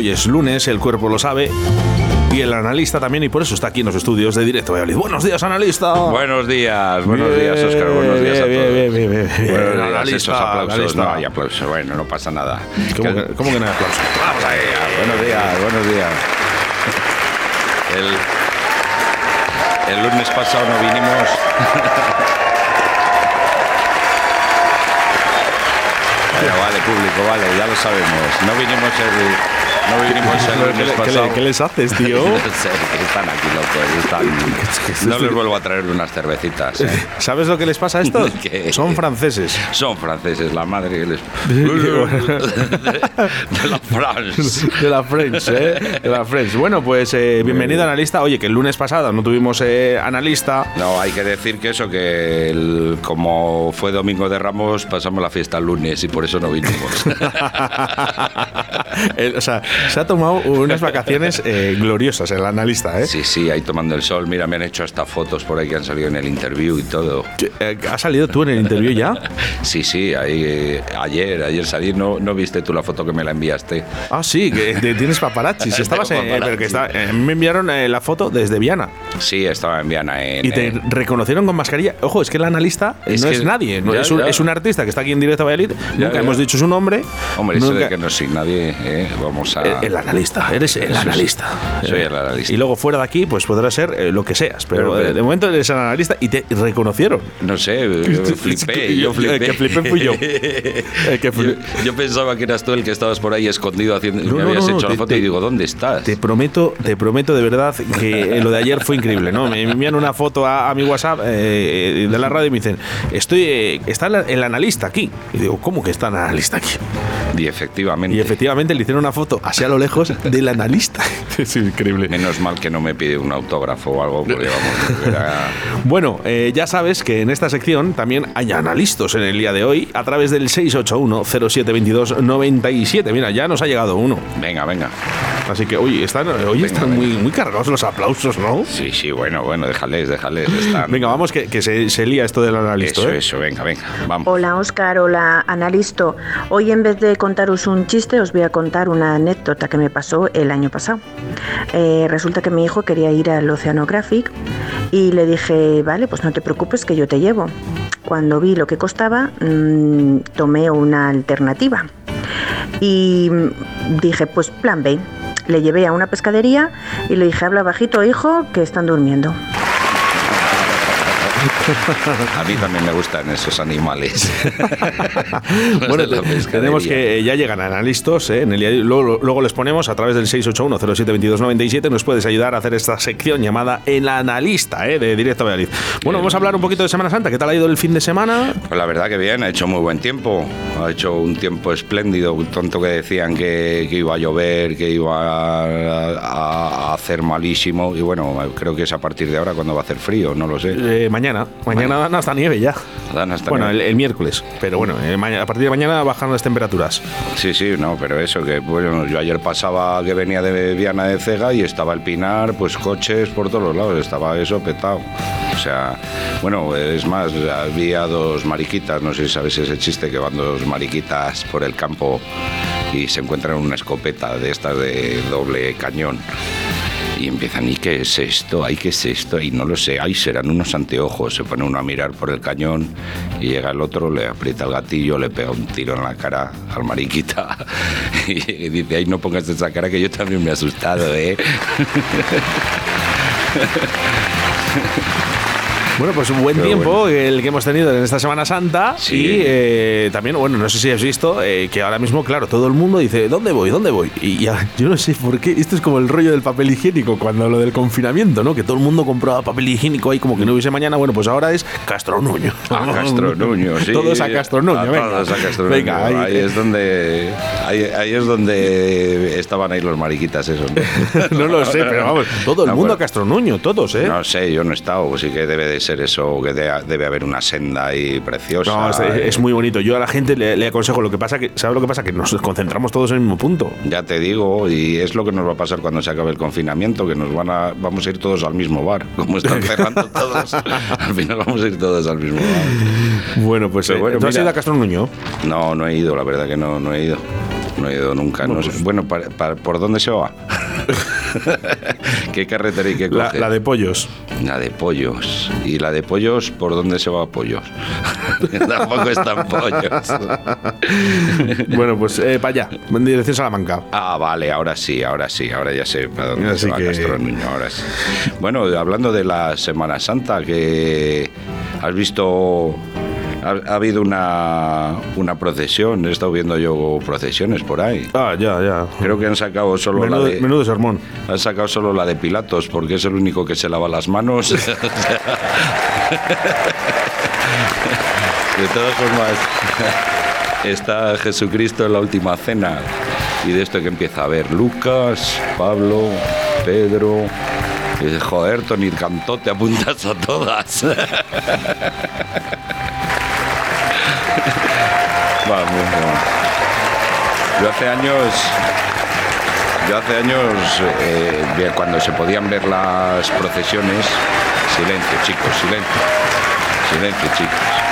hoy es lunes, el cuerpo lo sabe. Y el analista también, y por eso está aquí en los estudios de Directo Valladolid. Buenos días, analista. Buenos días, buenos días, Oscar. Buenos días a todos. Bien, bien, bien, bien, bien. Buenos días, Analista, esos aplausos. analista. No hay aplausos. Bueno, no pasa nada. ¿Cómo que, cómo que no hay aplauso? Vamos ahí. Buenos días, buenos días. El, el lunes pasado no vinimos. Bueno, vale, público, vale, ya lo sabemos. No vinimos el, no vinimos el ¿Qué, lunes le- qué pasado. qué les haces, tío? No sé, están aquí locos. Están... No les vuelvo a traer unas cervecitas. ¿eh? ¿Sabes lo que les pasa a estos? ¿Qué? Son franceses. Son franceses, la madre que les. de la France. De la French, ¿eh? De la French. Bueno, pues eh, bienvenido, analista. Oye, que el lunes pasado no tuvimos eh, analista. No, hay que decir que eso, que el- como fue Domingo de Ramos, pasamos la fiesta el lunes y por eso no vinimos. El- o sea, se ha tomado unas vacaciones eh, gloriosas el analista, ¿eh? Sí, sí, ahí tomando el sol. Mira, me han hecho hasta fotos por ahí que han salido en el interview y todo. Eh, ¿Has salido tú en el interview ya? Sí, sí, ahí eh, ayer, ayer salí, no, no viste tú la foto que me la enviaste. Ah, sí, que te- tienes paparazzi. Si estabas en, que paparazzi. está, eh, me enviaron eh, la foto desde Viana Sí, estaba en Viana. En, y te eh, reconocieron con mascarilla. Ojo, es que el analista Es no que- es nadie, ya, es, un, ya. es un artista que está aquí en directo a Valladolid. Nunca ya. hemos dicho su nombre. Hombre, eso nunca- de que no soy nadie, eh, vamos a. El, el analista, eres el analista. Soy el analista. Y luego fuera de aquí, pues podrás ser eh, lo que seas. Pero, Pero- eh, de momento eres el analista y te reconocieron. No sé, yo flipé, yo flipé. El que flipé fui yo. El que Yo, pensaba que eras tú el que estabas por ahí escondido haciendo. No, me no, habías no, hecho la foto te- y digo, ¿dónde estás? Te prometo, te prometo de verdad que eh, lo de ayer fue increíble, ¿no? Me envían una foto a, a mi WhatsApp eh, de la radio y me dicen, estoy, eh, está el, el analista aquí. Y digo, ¿cómo que está el analista aquí? Y efectivamente. Y efectivamente le hicieron una foto así a lo lejos del analista. Es increíble. Menos mal que no me pide un autógrafo o algo, porque vamos, era- Bueno, eh, ya sabes que en esta sección también hay analistas en el día de hoy a través del 681-0722-97. Mira, ya nos ha llegado uno. Venga, venga. Así que, oye, están, hoy Venga, están venga. muy, muy cargados los aplausos, ¿no? Sí, sí, bueno, bueno, déjales, déjales. Están... Venga, vamos, que, que se, se lía esto del analista. Eso, ¿eh? eso, venga, venga, vamos. Hola Oscar, hola Analisto. Hoy en vez de contaros un chiste os voy a contar una anécdota que me pasó el año pasado. Eh, resulta que mi hijo quería ir al Oceanographic y le dije, vale, pues no te preocupes que yo te llevo. Cuando vi lo que costaba, mm, tomé una alternativa y mm, dije, pues plan B. Le llevé a una pescadería y le dije, habla bajito, hijo, que están durmiendo. A mí también me gustan esos animales. Bueno, tenemos que eh, ya llegan analistas, ¿eh? En el luego, luego les ponemos a través del 681-072297. Nos puedes ayudar a hacer esta sección llamada El Analista, ¿eh? De Directo Valladolid. Bueno, vamos a hablar un poquito de Semana Santa. ¿Qué tal ha ido el fin de semana? Pues la verdad que bien, ha hecho muy buen tiempo. Ha hecho un tiempo espléndido. Tanto que decían que, que iba a llover, que iba a, a hacer malísimo. Y bueno, creo que es a partir de ahora cuando va a hacer frío, no lo sé. Eh, mañana. Mañana dan hasta nieve ya. Dan hasta bueno, nieve. el, el miércoles. Pero bueno, eh, mañana- a partir de mañana bajan las temperaturas. Sí, sí, no, pero eso, que bueno, yo ayer pasaba que venía de Viana de Cega y estaba el Pinar, pues coches por todos los lados, estaba eso petado. O sea, bueno, es más, había dos mariquitas, no sé si sabes ese chiste, que van dos mariquitas por el campo y se encuentran una escopeta de estas de doble cañón. Y empiezan, ¿y qué es esto? ¿Ay, qué es esto? Y no lo sé, ay, serán unos anteojos. Se pone uno a mirar por el cañón y llega el otro, le aprieta el gatillo, le pega un tiro en la cara al mariquita y dice, ay, no pongas esa cara que yo también me he asustado, ¿eh? Bueno, pues un buen Pero tiempo el que hemos tenido en esta Semana Santa. Sí. Y eh, también, bueno, no sé si has visto eh, que ahora mismo, claro, todo el mundo dice, ¿dónde voy? ¿Dónde voy? Y ya, yo no sé por qué. Esto es como el rollo del papel higiénico, cuando lo del confinamiento, ¿no? Que todo el mundo compraba papel higiénico ahí como que no hubiese mañana. Bueno, pues ahora es Castronuño. A Castronuño, sí. Todos a Castronuño, A venga. Todos a Castronuño. Venga, ahí, ahí, es donde ahí, ahí es donde estaban ahí los mariquitas esos. ¿no? no lo sé, pero vamos, todo el No, mundo bueno. a Castronuño, todos, ¿eh? No sé, yo no he estado, sí que debe de ser eso, que de- debe haber una senda ahí preciosa. No, es, es muy bonito. Yo a la gente le, le aconsejo lo que pasa que, ¿sabes lo que pasa? Que nos concentramos todos en el mismo punto. Ya te digo, y es lo que nos va a pasar cuando se acabe el confinamiento, que nos van a, vamos a ir todos al mismo bar, como están cerrando todos. al final vamos a ir todos al mismo bar. Bueno, pues Pero eh, bueno, ¿tú has mira. ido a Castronuño? No, no he ido, la verdad que no, no he ido. No he ido nunca. no sé. Bueno, para- para- ¿por dónde se va? ¿Qué carretera hay que La, de pollos. La de pollos. ¿Y la de pollos por dónde se va a pollos? Tampoco están pollos. Bueno, pues para allá, en dirección Salamanca. Ah, vale, ahora sí, ahora sí, ahora ya sé para dónde Así se va que- Castro Nuño, ahora sí. Bueno, hablando de la Semana Santa, que has visto, ha, ha habido una, una procesión, he estado viendo yo procesiones por ahí. Ah, ya, ya. Creo que han sacado solo Menudo, la de... menudo sermón. Han sacado solo la de Pilatos, porque es el único que se lava las manos. de todas formas, está Jesucristo en la última cena. Y de esto que empieza a ver Lucas, Pablo, Pedro. Y dice, joder, Tony Cantó, te apuntas a todas. Yo hace años yo hace años, eh, cuando se podían ver las procesiones, silencio chicos, silencio, silencio chicos.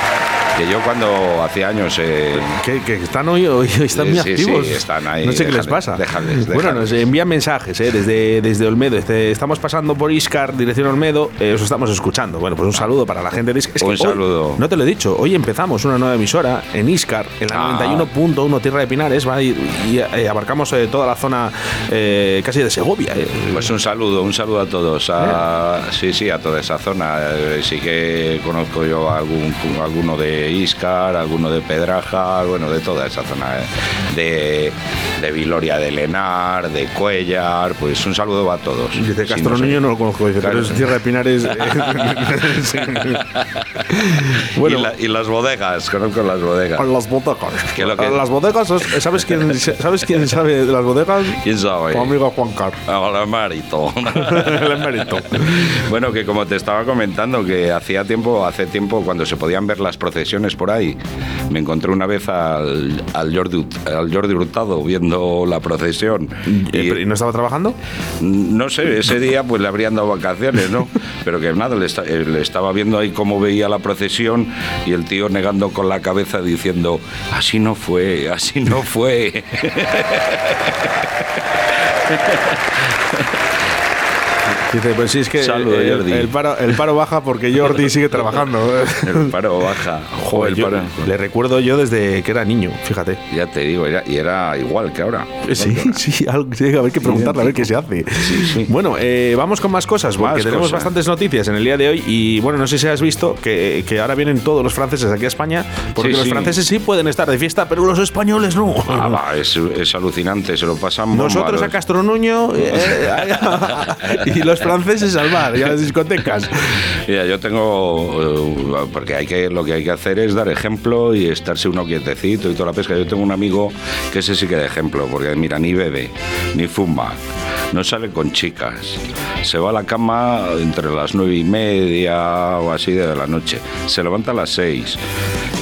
Que yo cuando hace años... eh, Que, que están hoy, hoy están muy Sí, activos. sí, están ahí, No sé qué les pasa. déjales, Bueno, nos envían mensajes eh, desde, desde Olmedo. Este, estamos pasando por Iscar, dirección Olmedo. eh, os estamos escuchando. Bueno, pues un saludo para la gente de Iscar. Es Un hoy- saludo. no te lo he dicho. Hoy empezamos una nueva emisora en Iscar, en la Ah. 91.1 Tierra de Pinares. ¿vale? Y, y, eh, abarcamos eh, toda la zona casi de Segovia. Pues un saludo, un saludo a todos. A, sí, sí, a toda esa zona. Sí que conozco yo a algún, alguno de Iscar, alguno de Pedraja, bueno, de toda esa zona. eh. De, de Viloria de Lenar, de Cuellar, pues un saludo a todos. Dice Castro no sé. Niño no lo conozco, dice, Claro. pero es Tierra de Pinares. sí. y, la- y las bodegas, conozco las bodegas. Las bodegas. Que lo que- Las bodegas, es- ¿sabes quién, ¿sabes quién sabe de las bodegas? ¿Quién sabe? Tu amigo Juan Carlos. Hola, Marito. El. Bueno, que como te estaba comentando, que hacía tiempo, hace tiempo, cuando se podían ver las procesiones por ahí, me encontré una vez al, al, Jordi, al Jordi Hurtado viendo la procesión. ¿Y no estaba trabajando? No sé, ese día pues le habrían dado vacaciones, ¿no? Pero que nada, le, eh, le estaba viendo ahí cómo veía la procesión y el tío negando con la cabeza diciendo, así no fue, así no fue. Dice, pues sí, es que Saludo, el, Jordi. el paro, el paro baja porque Jordi sigue trabajando. El paro baja. Joder, el yo- paro- le recuerdo yo desde que era niño, fíjate. Ya te digo, era, y era igual que ahora. Eh, Sí, sí, algo, sí, a ver qué preguntarle, a ver qué se hace. sí. Bueno, eh, vamos con más cosas, porque Más tenemos cosas. bastantes noticias en el día de hoy. Y bueno, no sé si has visto que, que ahora vienen todos los franceses aquí a España, porque los franceses sí pueden estar de fiesta, pero los españoles no. Ah, va, es, es alucinante, se lo pasan bomba Nosotros a los- Castro Nuño eh, y los franceses al bar y a las discotecas. Mira, yo tengo. eh, porque hay que, lo que hay que hacer es dar ejemplo y estarse uno quietecito y toda la pesca. Yo tengo un amigo que ese sí que da ejemplo, porque mira, ni bebe, ni fuma, no sale con chicas, se va a la cama entre las nueve y media o así de la noche, se levanta a las seis.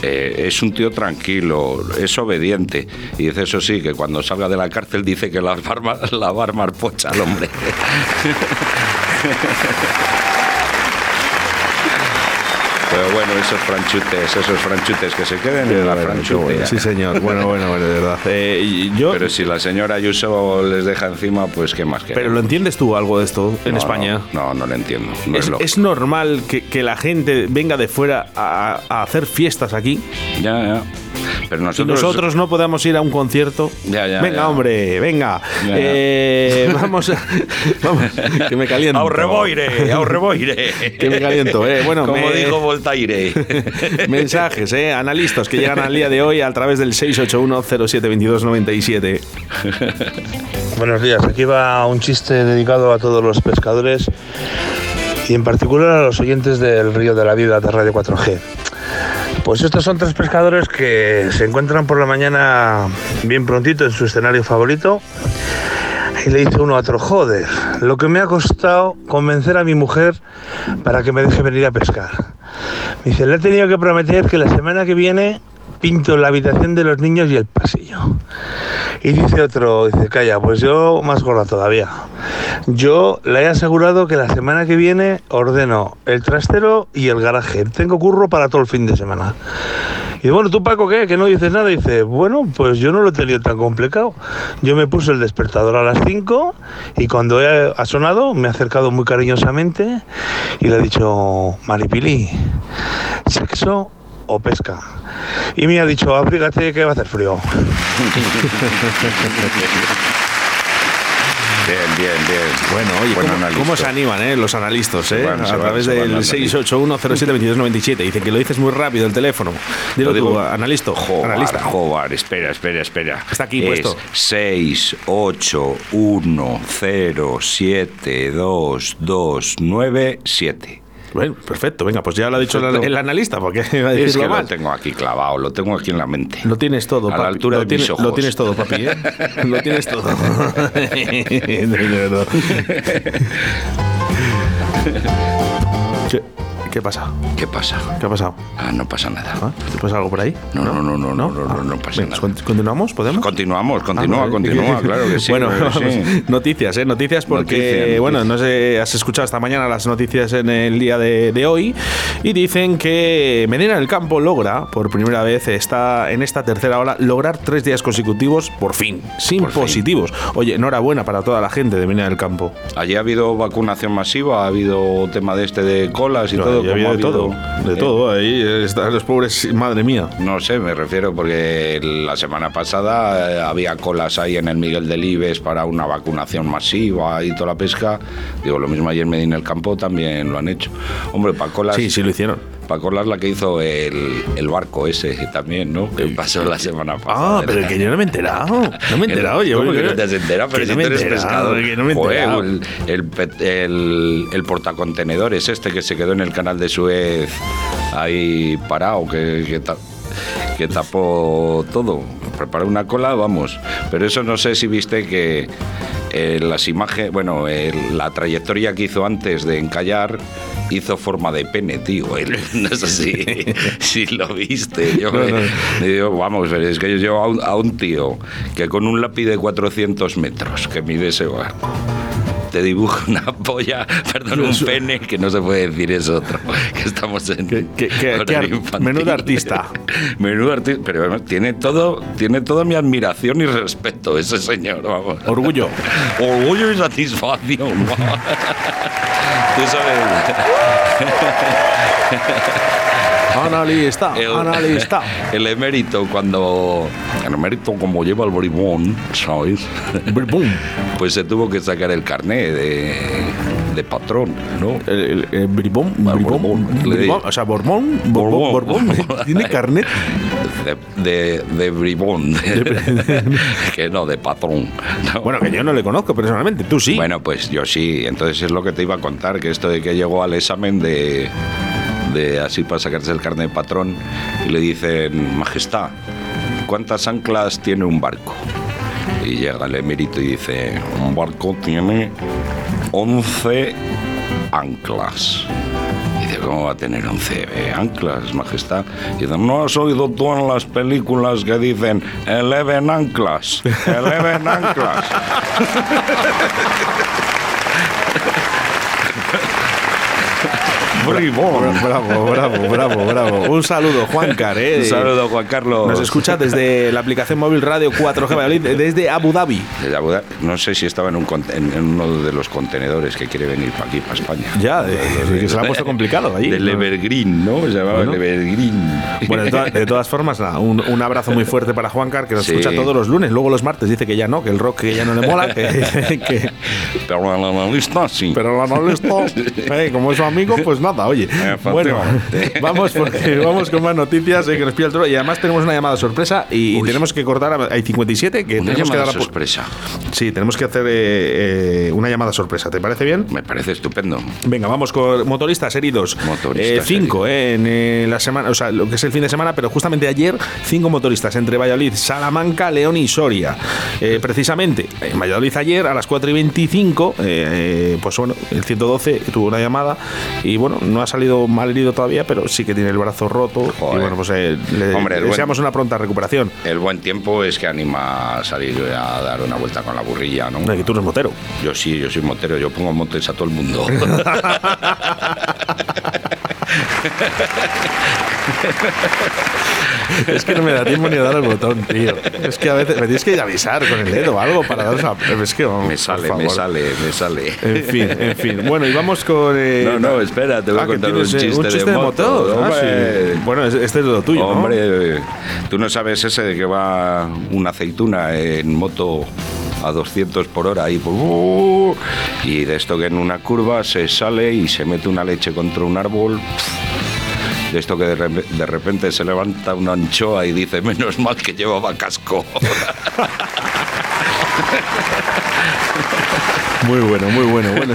eh, es un tío tranquilo, es obediente. Y dice, eso sí, que cuando salga de la cárcel dice que la va a armar, pocha al hombre. Pero bueno, esos franchutes, esos franchutes que se queden en la Bueno, franchute. bueno. Sí, señor. Bueno, bueno, bueno, de verdad. Eh, yo, Pero si la señora Ayuso les deja encima, pues qué más que. pero ¿lo entiendes tú algo de esto en España? No, no, no lo entiendo. No es, ¿Es, lógico. es normal que, que la gente venga de fuera a, a hacer fiestas aquí Ya, ya. Pero y nosotros. nosotros no podamos ir a un concierto? Ya, ya, venga, ya. hombre, venga. Ya. Eh, vamos, a- vamos, que me caliento. ¡Au reboire! ¡Au reboire! Que me caliento, eh. Bueno, Como me- dijo Voltaire. Mensajes, eh, analistas que llegan al día de hoy a través del 681-072297. Buenos días, aquí va un chiste dedicado a todos los pescadores y en particular a los oyentes del Río de la Vida de Radio 4G. Pues estos son tres pescadores que se encuentran por la mañana bien prontito en su escenario favorito y le dice uno a otro, joder, lo que me ha costado convencer a mi mujer para que me deje venir a pescar. Me dice, le he tenido que prometer que la semana que viene pinto la habitación de los niños y el pasillo. Y dice otro, dice, calla, pues yo más gorda todavía. Yo le he asegurado que la semana que viene ordeno el trastero y el garaje. Tengo curro para todo el fin de semana. Y bueno, ¿tú Paco qué? Que no dices nada. Dice, bueno, pues yo no lo he tenido tan complicado. Yo me puse el despertador a las 5 y cuando ha sonado me he acercado muy cariñosamente y le he dicho, Maripili, ¿sexo o pesca? Y me ha dicho, abrígate que va a hacer frío. Bien, bien, bien. Bueno, oye, Buen ¿cómo, se animan eh, los analistas? Eh? se a van, través van del analizando. 681072297. Dicen que lo dices muy rápido el teléfono. Dilo Lo digo- tú, analista. Jobar, analista. Jobar, espera, espera, espera. Está aquí es puesto. 6, 8, 1, 0, 7, 2, 2, 9, 7. Bueno, perfecto. Venga, pues ya lo ha dicho el, analista, porque iba a Es que lo tengo aquí clavado, lo tengo aquí en la mente. Lo tienes todo, A la altura lo, de tienes, mis ojos. lo tienes todo, papi. ¿eh? lo tienes todo. ¿Qué, ¿Qué pasa? ¿Qué pasa? ¿Qué ha pasado? Ah, no pasa nada. ¿Ah? ¿Te pasa algo por ahí? No, no, no, no, no, no, no, no pasa nada. con- ¿Continuamos? ¿Podemos? Continuamos, continúa, Ah, continúa, claro que sí. Bueno, vamos, sí. noticias, ¿eh? Noticias porque, Noticias, noticias. bueno, no sé, has escuchado esta mañana las noticias en el día de, de hoy y dicen que Medina del Campo logra, por primera vez, está en esta tercera ola, lograr tres días consecutivos, por fin, sin Por fin. positivos. Oye, enhorabuena para toda la gente de Medina del Campo. Allí ha habido vacunación masiva, ha habido tema de este de colas y No, todo. había como de ha todo, habido- de ¿eh? todo, ahí están los pobres, madre mía. No sé, me refiero porque la semana pasada eh, había colas ahí en el Miguel Delibes para una vacunación masiva y toda la pesca. Digo, lo mismo ayer en Medina del Campo también lo han hecho. Hombre, para colas, Sí, sí lo hicieron. para colas la que hizo el, el barco ese también, ¿no? Que pasó la semana pasada. Ah, pero que yo no me he enterado. No me he enterado. yo- ¿Cómo que no te has enterado? Pero si no me tú he eres enterado, pescador. que no me he Joder, enterado. el, el, el, el portacontenedores este que se quedó en el canal de Suez ahí parado, que, que, ta- que tapó todo. Preparó una cola, vamos. Pero eso no sé si viste que eh, las imágenes, bueno, el- la trayectoria que hizo antes de encallar hizo forma de pene, tío. Él, no sé si, si lo viste. Yo, me- digo, vamos, es que yo llevo a un, a un tío que con un lápiz de 400 metros que mide ese barco te dibuja una polla, perdón, un pene, que no se puede decir eso otro, que estamos en que ar- infantil. menudo artista. menudo artista, pero tiene todo, tiene toda mi admiración y respeto ese señor, vamos. Orgullo. Orgullo y satisfacción. Tú sabes. Analista, El, analista. el emérito, cuando. El emérito, como lleva el bribón, ¿sabes? Bum. Pues se tuvo que sacar el carné de, de patrón, ¿no? El, el- el bribón, bribón, bribón, o sea, Borbón, Borbón, Borbón. Borbón, tiene carnet. De, de, de bribón. que no, de patrón. ¿no? Bueno, que yo no le conozco personalmente, tú sí. Bueno, pues yo sí. Entonces es lo que te iba a contar, que esto de que llegó al examen de, de así para sacarse el carnet de patrón y le dicen, Majestad, ¿cuántas anclas tiene un barco? Y llega el emérito y dice, un barco tiene 11 anclas. Y dice, ¿cómo va a tener 11 anclas, majestad? Y dice, ¿no has oído tú en las películas que dicen 11 anclas? 11 anclas. Bravo, bravo, bravo, bravo. Un saludo, Juancar, ¿eh? Un saludo, Juan Carlos. Nos escucha desde la aplicación móvil Radio 4G Valladolid, desde Abu Dhabi. Desde Abu Dhabi. No sé si estaba en, un, uno de los contenedores que quiere venir para aquí, para España. Ya, de- de que se lo ha puesto complicado allí. Del. Evergreen, ¿no? Se llamaba Bueno. el Evergreen. Bueno, de, todas- de todas formas, nada, un, un abrazo muy fuerte para Juancar, que nos Sí. escucha todos los lunes. Luego los martes dice que ya no, que el rock que ya no le mola, que, que- Pero el analista sí. pero el analista, eh, como es su amigo, pues nada, oye. Bueno, Efectivamente. vamos, porque vamos con más noticias eh, que nos pilla el toro. Y además tenemos una llamada sorpresa y Uy. tenemos que cortar. a- Hay 57 que Una tenemos que dar a pu- sorpresa. Sí, tenemos que hacer eh, eh, una llamada sorpresa. ¿Te parece bien? Me parece estupendo. Venga, vamos con motoristas heridos. Motoristas Eh, cinco eh, en eh, la semana, o sea, lo que es el fin de semana, pero justamente ayer cinco motoristas entre Valladolid, Salamanca, León y Soria. Eh, precisamente en Valladolid ayer a las 4 y 25, eh, eh, pues bueno, el 112 tuvo una llamada y bueno, no ha salido mal herido todavía, pero sí que tiene el brazo roto Joder. y bueno, pues eh, le Hombre, buen- deseamos una pronta recuperación. El buen tiempo es que anima a salir a dar una vuelta con la burrilla, ¿no? No, que tú eres motero. Yo sí, yo soy motero, yo pongo montes a todo el mundo. es que no me da tiempo ni a dar el botón, tío. Es que a veces me tienes que ir a avisar con el dedo o algo para dar esa... Es que, Me sale, me sale, me sale. En fin, en fin. Bueno, y vamos con. eh, No, no, espera, te voy a ah, contar un eh, chiste, de, moto. Ah, sí. Bueno, es- este es lo tuyo. ¿no? Hombre, tú no sabes ese de que va una aceituna en moto a 200 por hora y, de esto que en una curva se sale y se mete una leche contra un árbol. De esto que de repente se levanta una anchoa y dice, menos mal que llevaba casco. Muy bueno, muy bueno, bueno.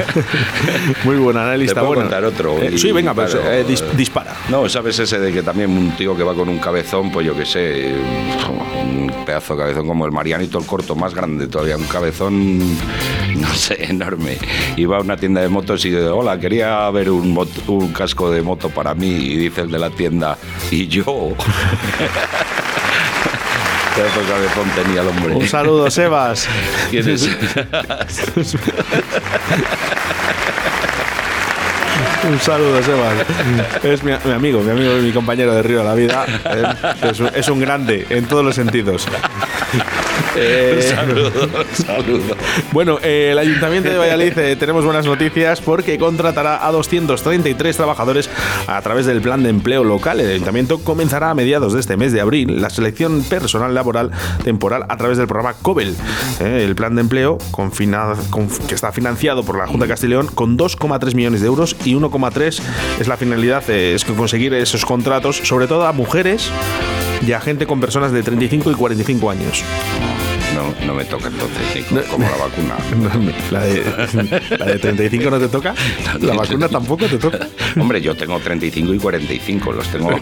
muy buen analista. Te puedo bueno. contar otro. Eh, sí, venga, pues claro, eh, dis- dispara. No, ¿sabes ese de que también un tío que va con un cabezón, pues yo qué sé, un pedazo de cabezón como el Marianito el corto, más grande todavía, un cabezón, no sé, enorme. Va a una tienda de motos y dice, hola, quería ver un, un casco de moto para mí. Y dice el de la tienda, ¿y yo? Pedazo de cabezón tenía el hombre. Un saludo, Sebas. ¿Quién es? Un saludo, Sebas. Es mi, mi amigo, mi amigo y mi compañero de Río de la Vida. Es un, es un grande en todos los sentidos. Eh, saludo, saludo. Bueno, eh, el Ayuntamiento de Valladolid eh, tenemos buenas noticias porque contratará a 233 trabajadores a través del plan de empleo local. El Ayuntamiento comenzará a mediados de este mes de abril la selección personal laboral temporal a través del programa COBEL. eh, el plan de empleo con- que está financiado por la Junta de León con 2,3 millones de euros y 1,3 es la finalidad, es conseguir esos contratos, sobre todo a mujeres y a gente con personas de 35 y 45 años. No, no me toca entonces, sí, No. como la vacuna. La de, la de 35 no te toca, la vacuna tampoco te toca. Hombre, yo tengo 35 y 45, los tengo.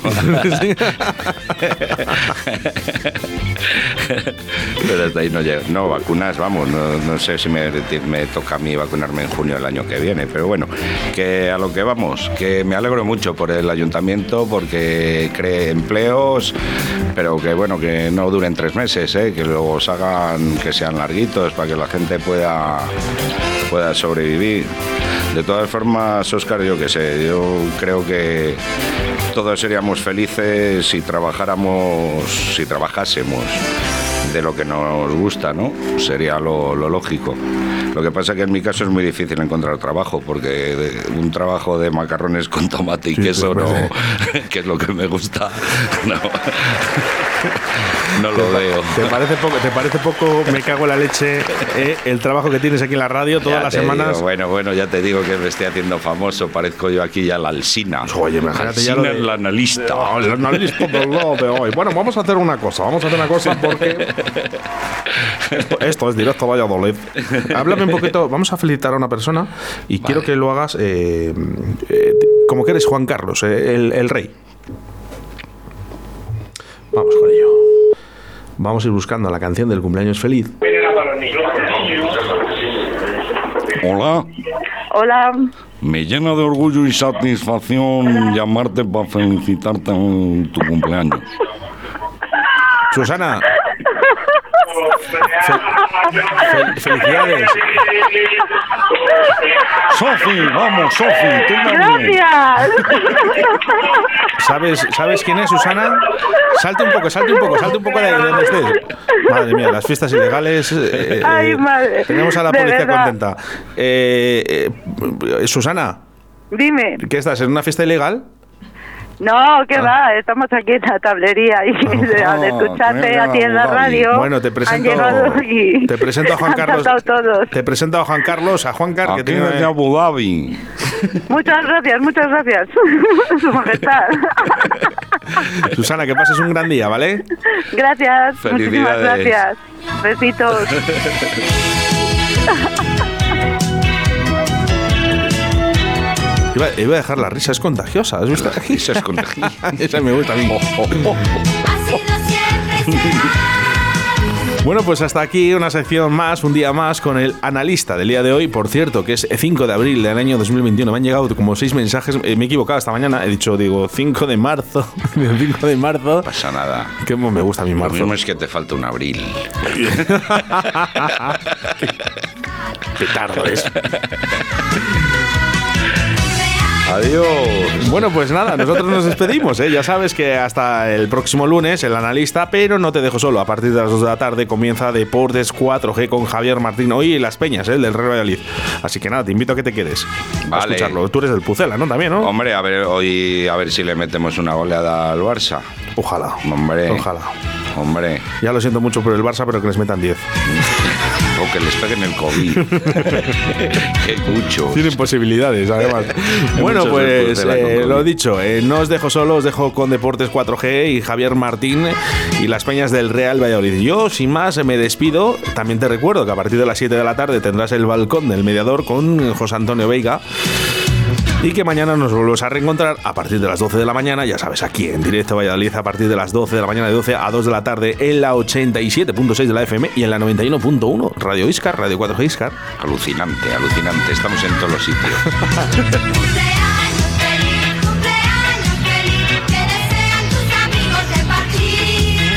Pero ahí no llega. No, vacunas, vamos, no, no sé si me, me toca a mí vacunarme en junio del año que viene, pero bueno, que a lo que vamos, que me alegro mucho por el ayuntamiento porque cree empleos, pero que bueno, que no duren tres meses, ¿eh? que los hagan, que sean larguitos para que la gente pueda, pueda sobrevivir. De todas formas, Oscar, yo qué sé, yo creo que todos seríamos felices si trabajáramos, si trabajásemos de lo que nos gusta, ¿no? Sería lo, lo lógico. Lo que pasa que en mi caso es muy difícil encontrar trabajo, porque un trabajo de macarrones con tomate y Sí, queso, no, que es lo que me gusta, no, no lo veo. ¿Te parece poco, te parece poco me cago en la leche eh, el trabajo que tienes aquí en la radio todas Ya las semanas? digo, bueno, bueno, ya te digo que me estoy haciendo famoso, parezco yo aquí ya la Alsina. Oye, imagínate ya lo de- el analista. El analista de hoy. Bueno, vamos a hacer una cosa, vamos a hacer una cosa porque esto, esto es directo a Valladolid. Háblame un poquito, vamos a felicitar a una persona y quiero que lo hagas eh, eh, como que eres Juan Carlos, eh, el, el rey. Vamos con ello. Vamos a ir buscando la canción del cumpleaños feliz. Hola. Hola, Me llena de orgullo y satisfacción llamarte para felicitarte en tu cumpleaños. Susana. Fe- fe- felicidades. Sofi, vamos, Sofi, tú también. gracias. ¿Sabes, ¿Sabes quién es Susana? Salte un poco, salte un poco, salte un poco de donde estés. Madre mía, las fiestas ilegales. eh, eh, Ay, madre. Tenemos a la policía contenta. Eh, eh, Susana, Dime. ¿qué estás? ¿En una fiesta ilegal? No, Ah. ¿qué va? Estamos aquí en la tablería y al escucharte a ti en la radio. Bueno, te Han presento, llegado y te presento a Juan Carlos. Te presento a Juan Carlos, a Juan Carlos, que tiene desde Abu Dhabi. Muchas gracias, muchas gracias. Su majestad. Susana, que pases un gran día, ¿vale? Gracias, muchísimas gracias. Besitos. Iba, iba a dejar la risa, es contagiosa. ¿Has visto? Es contagiosa. Esa me gusta a mí. Bueno, pues hasta aquí una sección más, un día más con el analista del día de hoy. Por cierto, que es 5 de abril del año 2021. Me han llegado como seis mensajes. eh, me he equivocado esta mañana. He dicho, digo, 5 de marzo. 5 de marzo. No pasa nada. Que me gusta mi Lo marzo. mismo es que te falta un abril. Petardo es. Adiós. Bueno, pues nada, nosotros nos despedimos, ¿eh? Ya sabes que hasta el próximo lunes el analista, pero no te dejo solo. A partir de las 2 de la tarde comienza Deportes 4G con Javier Martín. Hoy Las Peñas, ¿eh? del Real Valladolid. Así que nada, te invito a que te quedes. A Vale. escucharlo. Tú eres del Pucela, ¿no? También, ¿no? Hombre, a ver, hoy a ver si le metemos una goleada al Barça. Ojalá. Hombre. Ojalá. Hombre. Ya lo siento mucho por el Barça, pero que les metan 10. O que les peguen el COVID. Qué mucho. Tienen posibilidades, además. bueno, pues eh, lo dicho, eh, no os dejo solo, os dejo con Deportes 4G y Javier Martín y las peñas del Real Valladolid. Yo, sin más, me despido. También te recuerdo que a partir de las 7 de la tarde tendrás el balcón del mediador con José Antonio Veiga. Y que mañana nos volvemos a reencontrar a partir de las 12 de la mañana, ya sabes, aquí en directo Valladolid, a partir de las 12 de la mañana, de 12 a 2 de la tarde, en la 87.6 de la FM y en la 91.1, Radio Iscar, Radio 4G Iscar. Alucinante, alucinante. Estamos en todos los sitios.